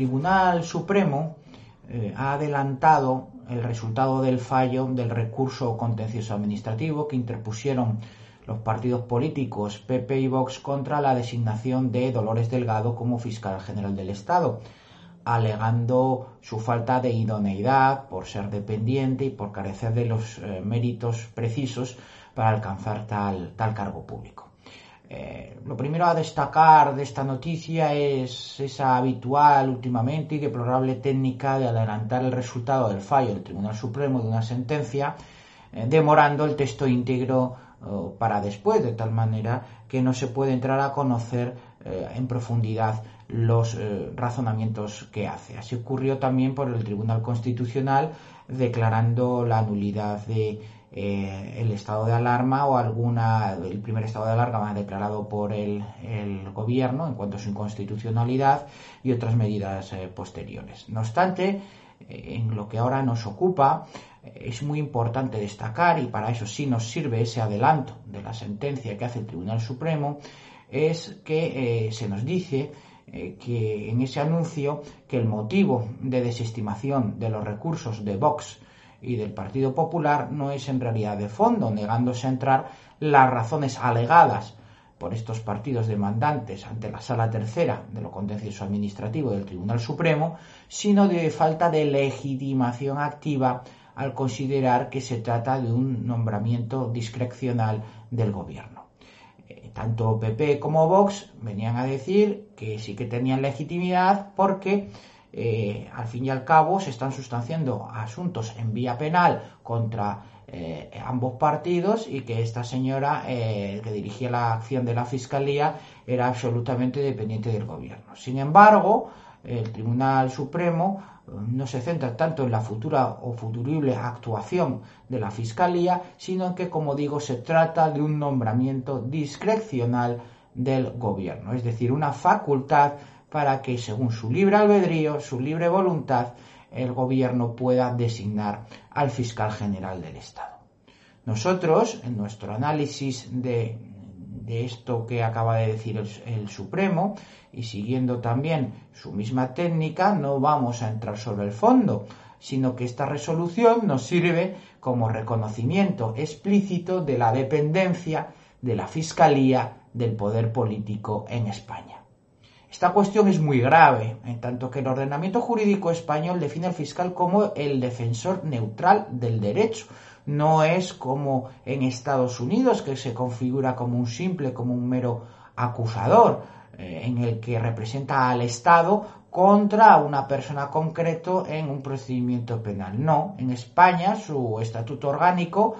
Tribunal Supremo eh, ha adelantado el resultado del fallo del recurso contencioso administrativo que interpusieron los partidos políticos PP y Vox contra la designación de Dolores Delgado como fiscal general del Estado, alegando su falta de idoneidad por ser dependiente y por carecer de los eh, méritos precisos para alcanzar tal cargo público. Eh, lo primero a destacar de esta noticia es esa habitual últimamente y deplorable técnica de adelantar el resultado del fallo del Tribunal Supremo de una sentencia, eh, demorando el texto íntegro eh, para después, de tal manera que no se puede entrar a conocer eh, en profundidad los eh, razonamientos que hace. Así ocurrió también por el Tribunal Constitucional declarando la nulidad de eh, el estado de alarma o alguna, el primer estado de alarma declarado por el, gobierno en cuanto a su inconstitucionalidad y otras medidas posteriores. No obstante, en lo que ahora nos ocupa, es muy importante destacar, y para eso sí nos sirve ese adelanto de la sentencia que hace el Tribunal Supremo, es que eh, se nos dice eh, que en ese anuncio que el motivo de desestimación de los recursos de Vox y del Partido Popular no es en realidad de fondo, negándose a entrar las razones alegadas por estos partidos demandantes ante la Sala Tercera de lo contencioso administrativo del Tribunal Supremo, sino de falta de legitimación activa al considerar que se trata de un nombramiento discrecional del gobierno. Eh, tanto PP como Vox venían a decir que sí que tenían legitimidad porque eh, al fin y al cabo se están sustanciando asuntos en vía penal contra eh, ambos partidos y que esta señora eh, que dirigía la acción de la Fiscalía era absolutamente dependiente del gobierno. Sin embargo, el Tribunal Supremo eh, no se centra tanto en la futura o futurible actuación de la Fiscalía, sino en que, como digo, se trata de un nombramiento discrecional del gobierno, es decir, una facultad para que, según su libre albedrío, su libre voluntad, el gobierno pueda designar al fiscal general del Estado. Nosotros, en nuestro análisis de, esto que acaba de decir el, el, Supremo, y siguiendo también su misma técnica, no vamos a entrar sobre el fondo, sino que esta resolución nos sirve como reconocimiento explícito de la dependencia de la Fiscalía del poder político en España. Esta cuestión es muy grave, en tanto que el ordenamiento jurídico español define al fiscal como el defensor neutral del derecho. No es como en Estados Unidos, que se configura como un simple, como un mero acusador, eh, en el que representa al Estado contra una persona concreto en un procedimiento penal. No, en España su estatuto orgánico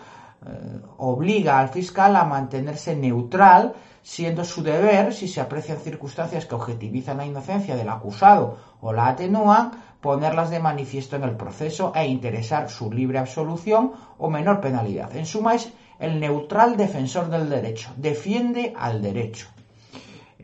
eh, obliga al fiscal a mantenerse neutral, siendo su deber, si se aprecian circunstancias que objetivizan la inocencia del acusado o la atenúan, ponerlas de manifiesto en el proceso e interesar su libre absolución o menor penalidad. En suma, es el neutral defensor del derecho, defiende al derecho.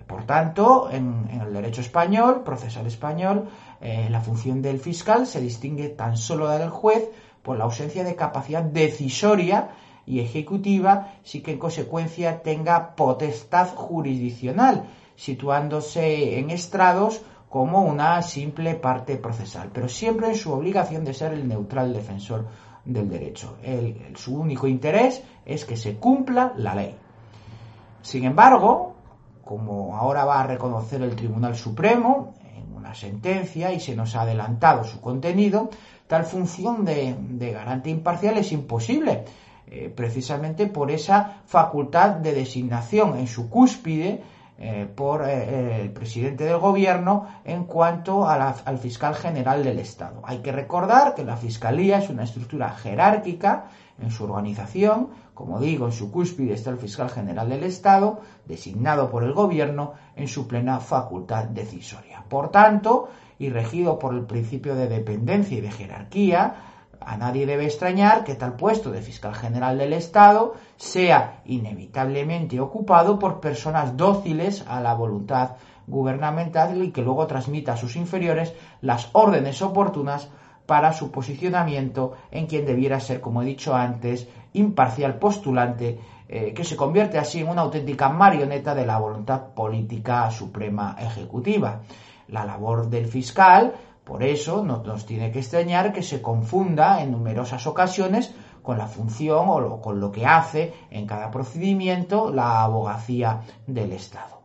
Por tanto, en, el derecho español, procesal español, eh, la función del fiscal se distingue tan solo del juez por la ausencia de capacidad decisoria y ejecutiva, sí que en consecuencia tenga potestad jurisdiccional, situándose en estrados como una simple parte procesal, pero siempre en su obligación de ser el neutral defensor del derecho. El, su único interés es que se cumpla la ley. Sin embargo, como ahora va a reconocer el Tribunal Supremo, sentencia y se nos ha adelantado su contenido, tal función de, de garante imparcial es imposible, eh, precisamente por esa facultad de designación en su cúspide eh, por eh, el presidente del gobierno en cuanto al fiscal general del Estado. Hay que recordar que la Fiscalía es una estructura jerárquica en su organización, como digo, en su cúspide está el fiscal general del Estado, designado por el gobierno en su plena facultad decisoria. Por tanto, y regido por el principio de dependencia y de jerarquía, a nadie debe extrañar que tal puesto de fiscal general del Estado sea inevitablemente ocupado por personas dóciles a la voluntad gubernamental y que luego transmita a sus inferiores las órdenes oportunas para su posicionamiento en quien debiera ser, como he dicho antes, imparcial postulante, eh, que se convierte así en una auténtica marioneta de la voluntad política suprema ejecutiva. La labor del fiscal por eso no nos tiene que extrañar que se confunda en numerosas ocasiones con la función o con lo que hace en cada procedimiento la abogacía del Estado.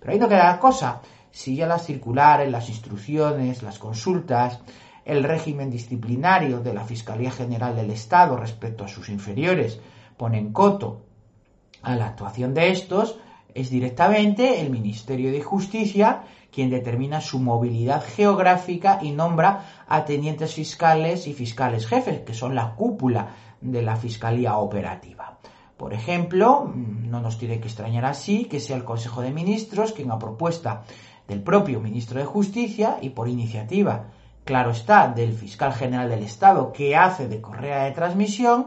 Pero ahí no queda la cosa. Si ya las circulares, las instrucciones, las consultas, el régimen disciplinario de la Fiscalía General del Estado respecto a sus inferiores ponen coto a la actuación de estos, es directamente el Ministerio de Justicia quien determina su movilidad geográfica y nombra a tenientes fiscales y fiscales jefes, que son la cúpula de la Fiscalía Operativa. Por ejemplo, no nos tiene que extrañar así que sea el Consejo de Ministros quien a propuesta del propio Ministro de Justicia y por iniciativa, claro está, del Fiscal General del Estado que hace de correa de transmisión,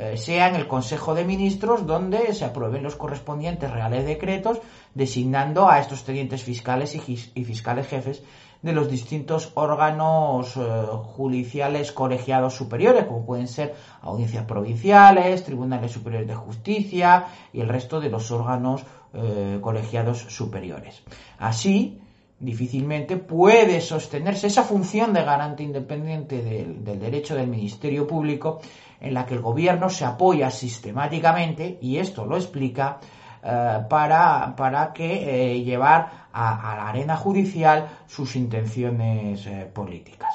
eh, sea en el Consejo de Ministros donde se aprueben los correspondientes reales decretos designando a estos tenientes fiscales y, fiscales jefes de los distintos órganos eh, judiciales colegiados superiores, como pueden ser audiencias provinciales, tribunales superiores de justicia y el resto de los órganos eh, colegiados superiores. Así, difícilmente puede sostenerse esa función de garante independiente del, derecho del Ministerio Público en la que el gobierno se apoya sistemáticamente, y esto lo explica, eh, para, para, que eh, llevar a, la arena judicial sus intenciones eh, políticas.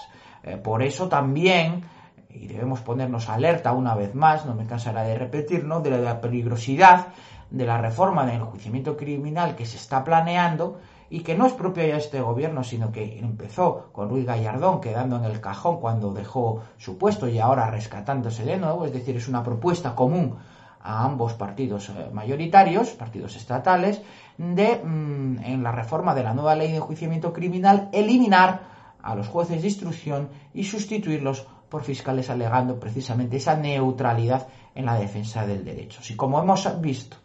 por eso también, y debemos ponernos alerta una vez más, no me cansará de repetirlo, de la peligrosidad de la reforma del enjuiciamiento criminal que se está planeando y que no es propia ya este gobierno, sino que empezó con Ruiz Gallardón quedando en el cajón cuando dejó su puesto y ahora rescatándose de nuevo, es decir, es una propuesta común a ambos partidos eh, mayoritarios, partidos estatales, de mm, en la reforma de la nueva ley de enjuiciamiento criminal eliminar a los jueces de instrucción y sustituirlos por fiscales alegando precisamente esa neutralidad en la defensa del derecho. Si como hemos visto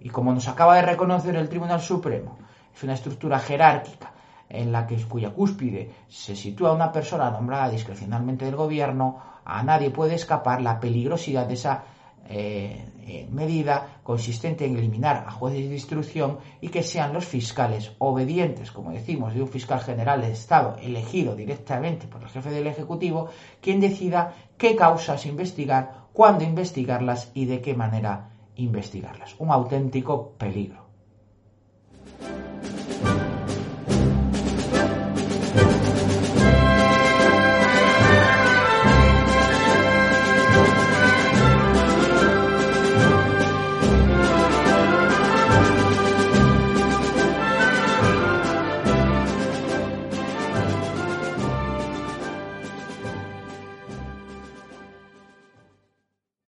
y como nos acaba de reconocer el Tribunal Supremo, es una estructura jerárquica en la que cuya cúspide se sitúa una persona nombrada discrecionalmente del gobierno, a nadie puede escapar la peligrosidad de esa eh, eh, medida consistente en eliminar a jueces de instrucción y que sean los fiscales obedientes, como decimos, de un fiscal general de Estado elegido directamente por el jefe del Ejecutivo, quien decida qué causas investigar, cuándo investigarlas y de qué manera investigarlas. Un auténtico peligro.